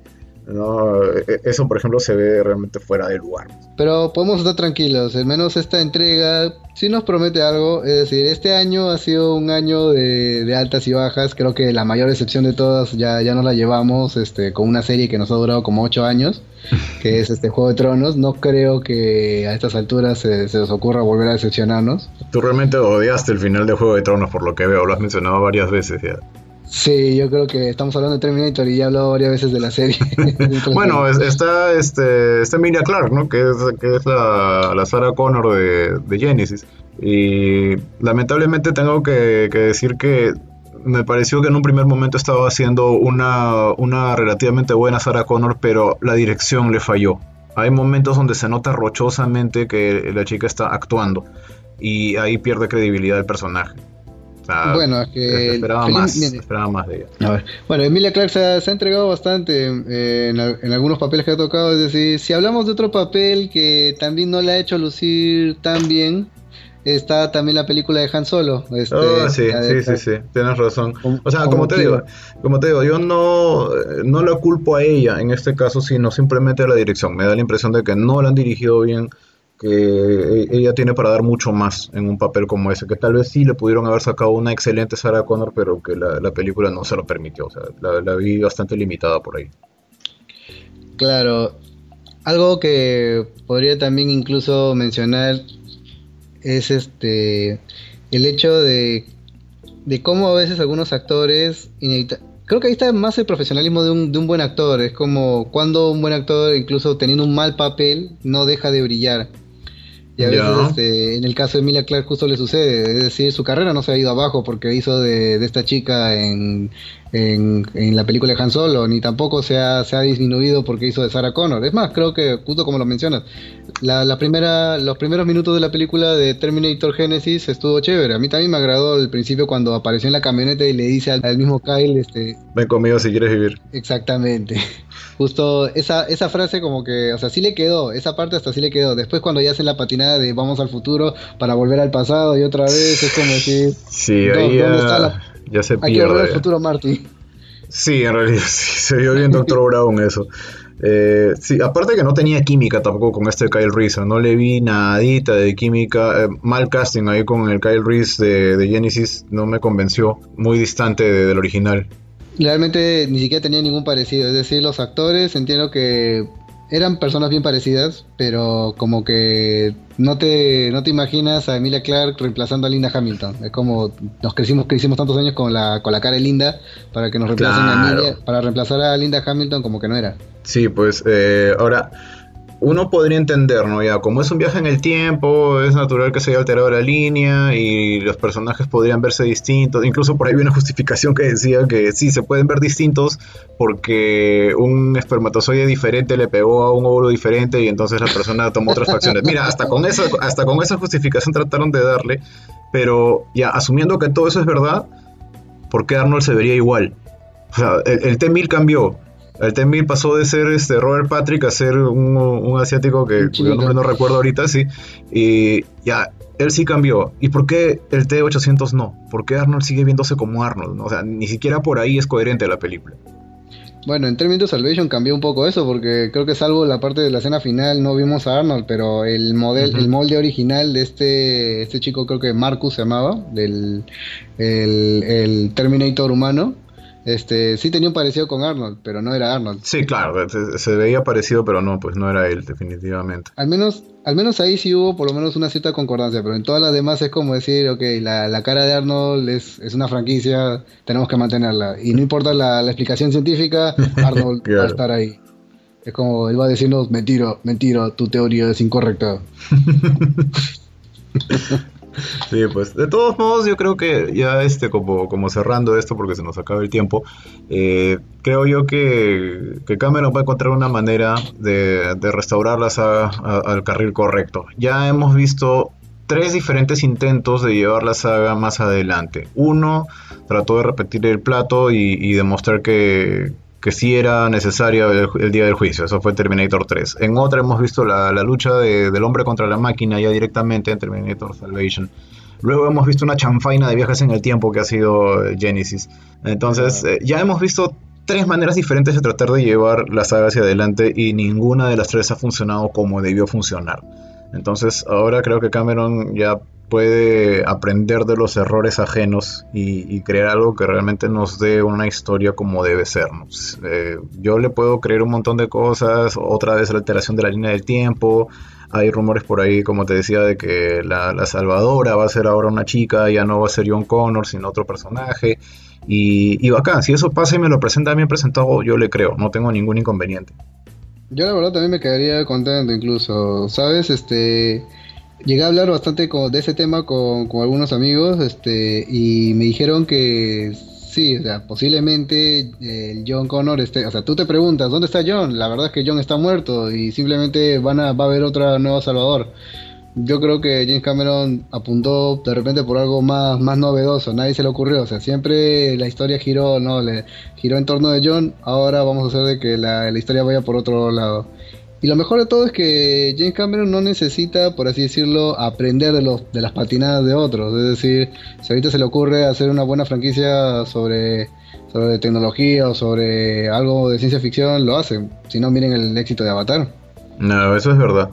No, e, eso, por ejemplo, se ve realmente fuera de lugar. Pero podemos estar tranquilos, al menos esta entrega sí nos promete algo. Es decir, este año ha sido un año de, altas y bajas. Creo que la mayor excepción de todas ya, ya nos la llevamos este, con una serie que nos ha durado como 8 años, que es este Juego de Tronos. No creo que a estas alturas se, se nos ocurra volver a decepcionarnos. Tú realmente odiaste el final de Juego de Tronos, por lo que veo, lo has mencionado varias veces ya. Sí, yo creo que estamos hablando de Terminator y ya he hablado varias veces de la serie. bueno, está este está Emilia Clark, ¿no? Que es, la, la Sarah Connor de, de, Genesis. Y lamentablemente tengo que, decir que me pareció que en un primer momento estaba haciendo una, una relativamente buena Sarah Connor, pero la dirección le falló. Hay momentos donde se nota rochosamente que la chica está actuando y ahí pierde credibilidad el personaje bueno, es que esperaba, más, esperaba más de ella. Bueno, Emilia Clark se ha, entregado bastante eh, en, algunos papeles que ha tocado. Es decir, si hablamos de otro papel que también no le ha hecho lucir tan bien, está también la película de Han Solo. Este, oh, sí, sí, sí, sí, tienes razón. O sea, como, te digo, como te digo, yo no, no la culpo a ella en este caso, sino simplemente a la dirección. Me da la impresión de que no la han dirigido bien que e-, ella tiene para dar mucho más en un papel como ese, que tal vez sí le pudieron haber sacado una excelente Sarah Connor, pero que la, película no se lo permitió, o sea, la, vi bastante limitada por ahí. Claro, algo que podría también incluso mencionar es este el hecho de, de cómo a veces algunos actores creo que ahí está más el profesionalismo de un, de un buen actor. Es como cuando un buen actor, incluso teniendo un mal papel, no deja de brillar. Y a veces este, en el caso de Emilia Clark justo le sucede, es decir, su carrera no se ha ido abajo porque hizo de, de esta chica en, en, la película de Han Solo, ni tampoco se ha, se ha disminuido porque hizo de Sarah Connor. Es más, creo que justo como lo mencionas, la, la, primera, los primeros minutos de la película de Terminator Genesis estuvo chévere. A mí también me agradó al principio cuando apareció en la camioneta y le dice al, al mismo Kyle, este... Ven conmigo si quieres vivir. Exactamente justo esa, esa frase como que, o sea, sí le quedó, esa parte hasta sí le quedó. Después cuando ya hacen la patinada de vamos al futuro para volver al pasado y otra vez, es como decir... Sí, ahí ya, ya se pierde. Hay que volver al futuro, Marty. Sí, en realidad sí, se vio bien Doctor Brown eso. Eh, sí, aparte que no tenía química tampoco con este Kyle Reese, no le vi nadita de química, eh, mal casting ahí con el Kyle Reese de, de Genesis, no me convenció, muy distante del original realmente ni siquiera tenía ningún parecido. Es decir, los actores entiendo que eran personas bien parecidas, pero como que no te, no te imaginas a Emilia Clark reemplazando a Linda Hamilton. Es como nos crecimos, crecimos tantos años con la, con la cara de Linda para que nos reemplacen a Emilia, para reemplazar a Linda Hamilton como que no era. Sí, pues eh, ahora uno podría entender, ¿no? Ya, como es un viaje en el tiempo, es natural que se haya alterado la línea y los personajes podrían verse distintos. Incluso por ahí hay una justificación que decía que sí, se pueden ver distintos porque un espermatozoide diferente le pegó a un óvulo diferente y entonces la persona tomó otras facciones. Mira, hasta con esa, hasta con esa justificación trataron de darle, pero ya asumiendo que todo eso es verdad, ¿por qué Arnold se vería igual? O sea, el, el T-1000 cambió, El T-1000 pasó de ser este Robert Patrick a ser un, asiático que cuyo nombre no recuerdo ahorita, sí. Y ya, él sí cambió. ¿Y por qué el T-800 no? ¿Por qué Arnold sigue viéndose como Arnold? O sea, ni siquiera por ahí es coherente la película. Bueno, en Terminator Salvation cambió un poco eso, porque creo que salvo la parte de la escena final no vimos a Arnold, pero el model, el molde original de este, este chico, creo que Marcus se llamaba, del el Terminator humano, este, sí tenía un parecido con Arnold, pero no era Arnold. Sí, claro, se, veía parecido, pero no, pues no era él, definitivamente. Al menos, al menos ahí sí hubo por lo menos una cierta concordancia, pero en todas las demás es como decir, ok, la, cara de Arnold es, una franquicia, tenemos que mantenerla. Y no importa la, explicación científica, Arnold va a estar ahí. Es como él va a decirnos, mentira, mentira, tu teoría es incorrecta. Sí, pues de todos modos yo creo que ya este como, como cerrando esto porque se nos acaba el tiempo, eh, creo yo que, que, Cameron va a encontrar una manera de, de restaurar la saga al carril correcto. Ya hemos visto tres diferentes intentos de llevar la saga más adelante. Uno trató de repetir el plato y demostrar que, que sí era necesaria el, día del juicio. Eso fue Terminator 3. En otra hemos visto la, lucha del hombre contra la máquina ya directamente en Terminator Salvation. Luego hemos visto una chanfaina de viajes en el tiempo que ha sido eh, Genesis. Entonces, eh, ya hemos visto tres maneras diferentes de tratar de llevar la saga hacia adelante y ninguna de las tres ha funcionado como debió funcionar. Entonces, ahora creo que Cameron ya puede aprender de los errores ajenos y, crear algo que realmente nos dé una historia como debe ser. Eh, yo le puedo creer un montón de cosas, otra vez la alteración de la línea del tiempo, hay rumores por ahí, como te decía, de que la, Salvadora va a ser ahora una chica, ya no va a ser John Connor, sino otro personaje. Y, y bacán, si eso pasa y me lo presenta bien presentado, yo le creo, no tengo ningún inconveniente. Yo la verdad también me quedaría contento incluso, ¿sabes? Este llegué a hablar bastante con, de ese tema con, con, algunos amigos este, y me dijeron que sí, o sea, posiblemente eh, John Connor esté, o sea, tú te preguntas, ¿dónde está John? La verdad es que John está muerto y simplemente van a, va a haber otra nueva Salvador. Yo creo que James Cameron apuntó de repente por algo más, más novedoso, nadie se le ocurrió, o sea, siempre la historia giró, no, le giró en torno de John, ahora vamos a hacer de que la, la historia vaya por otro lado. Y lo mejor de todo es que James Cameron no necesita, por así decirlo, aprender de, los, de las patinadas de otros. Es decir, si ahorita se le ocurre hacer una buena franquicia sobre, sobre tecnología o sobre algo de ciencia ficción, lo hace. Si no, miren el éxito de Avatar. No, eso es verdad.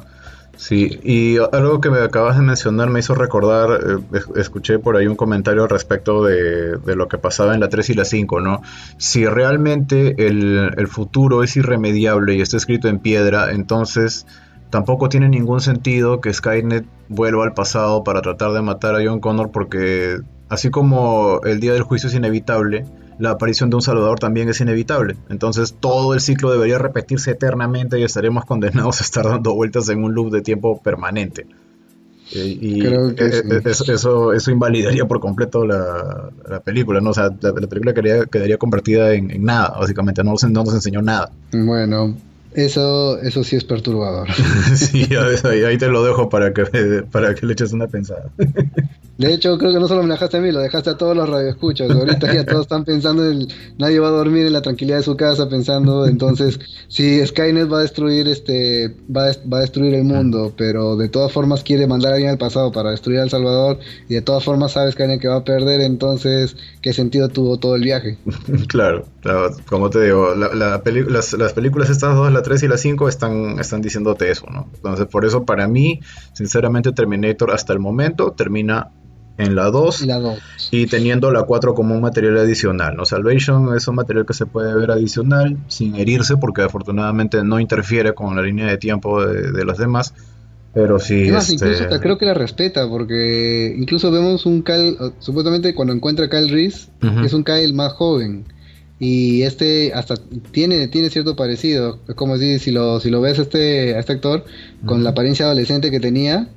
Sí, y algo que me acabas de mencionar me hizo recordar, eh, escuché por ahí un comentario respecto de, lo que pasaba en la 3 y la 5, ¿no? Si realmente el, el, futuro es irremediable y está escrito en piedra, entonces tampoco tiene ningún sentido que Skynet vuelva al pasado para tratar de matar a John Connor porque así como el día del juicio es inevitable, la aparición de un Salvador también es inevitable. Entonces todo el ciclo debería repetirse eternamente y estaremos condenados a estar dando vueltas en un loop de tiempo permanente. Eh, y eh, eh, eso, eso, invalidaría por completo la, película, ¿no? O sea, la, película quedaría, convertida en, nada, básicamente, no, no nos enseñó nada. Bueno, eso, eso sí es perturbador. sí, ahí, ahí, te lo dejo para que, para que le eches una pensada. De hecho, creo que no solo me dejaste a mí, lo dejaste a todos los radioescuchas. Ahorita ya todos están pensando en. Nadie va a dormir en la tranquilidad de su casa pensando. Entonces, si Skynet va a destruir este. Va a, va a destruir el mundo, pero de todas formas quiere mandar a alguien al pasado para destruir a El Salvador. Y de todas formas sabe Skynet que va a perder. Entonces, ¿qué sentido tuvo todo el viaje? Claro, como te digo, la, las, las, películas estas dos, la 3 y la 5, están, están diciéndote eso, ¿no? Entonces, por eso, para mí, sinceramente, Terminator hasta el momento termina en la 2 y, teniendo la 4 como un material adicional. ¿no? Salvation es un material que se puede ver adicional sin herirse porque afortunadamente no interfiere con la línea de tiempo de, los demás. Pero sí. Este... incluso creo que la respeta porque incluso vemos un Kyle, supuestamente cuando encuentra a Kyle Reese, es un Kyle más joven. Y este hasta tiene, tiene cierto parecido. Es como si, si lo, si lo ves este, a este actor con la apariencia adolescente que tenía,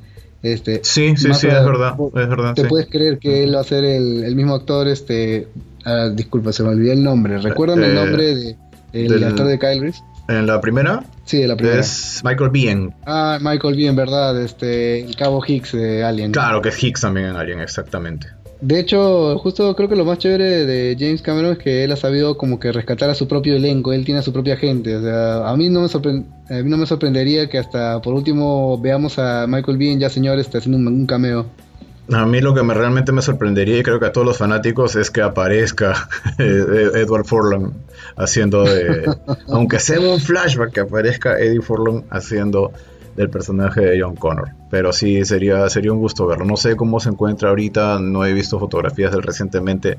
este, sí, sí, sí, es verdad, es verdad. ¿Te puedes creer que él va a ser el, mismo actor? Este, ah, disculpa, se me olvidó el nombre. ¿Recuerdan el eh, nombre de, el actor de Kyle Reese? ¿En la primera? Sí, en la primera. Es Michael Biehn. Ah, Michael Biehn, ¿verdad? Este, el cabo Hicks de Alien. Claro, que es Hicks también en Alien, exactamente. De hecho, justo creo que lo más chévere de James Cameron es que él ha sabido como que rescatar a su propio elenco, él tiene a su propia gente. O sea, a mí no me, a mí no me sorprendería que hasta por último veamos a Michael Bean ya señor está haciendo un, cameo. A mí lo que me, realmente me sorprendería y creo que a todos los fanáticos es que aparezca Edward Furlong haciendo de... aunque sea un flashback que aparezca Eddie Furlong haciendo del personaje de John Connor. Pero sí, sería, sería un gusto verlo. No sé cómo se encuentra ahorita, no he visto fotografías de él recientemente.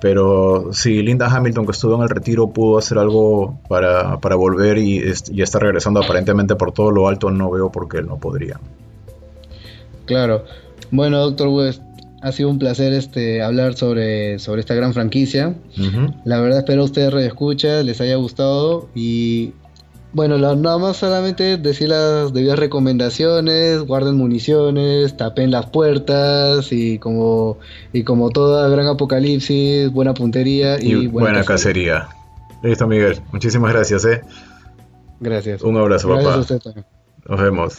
Pero si Linda Hamilton, que estuvo en el retiro, pudo hacer algo para, volver y, y está regresando aparentemente por todo lo alto, no veo por qué él no podría. Claro. Bueno, Doctor West, ha sido un placer este hablar sobre, sobre esta gran franquicia. La verdad espero a ustedes escucha les haya gustado y bueno, nada más solamente decir las debidas recomendaciones, guarden municiones, tapen las puertas y como y como toda gran apocalipsis, buena puntería y, buena, cacería. Listo, Miguel. Muchísimas gracias, eh. Gracias. Un abrazo, papá. Nos vemos.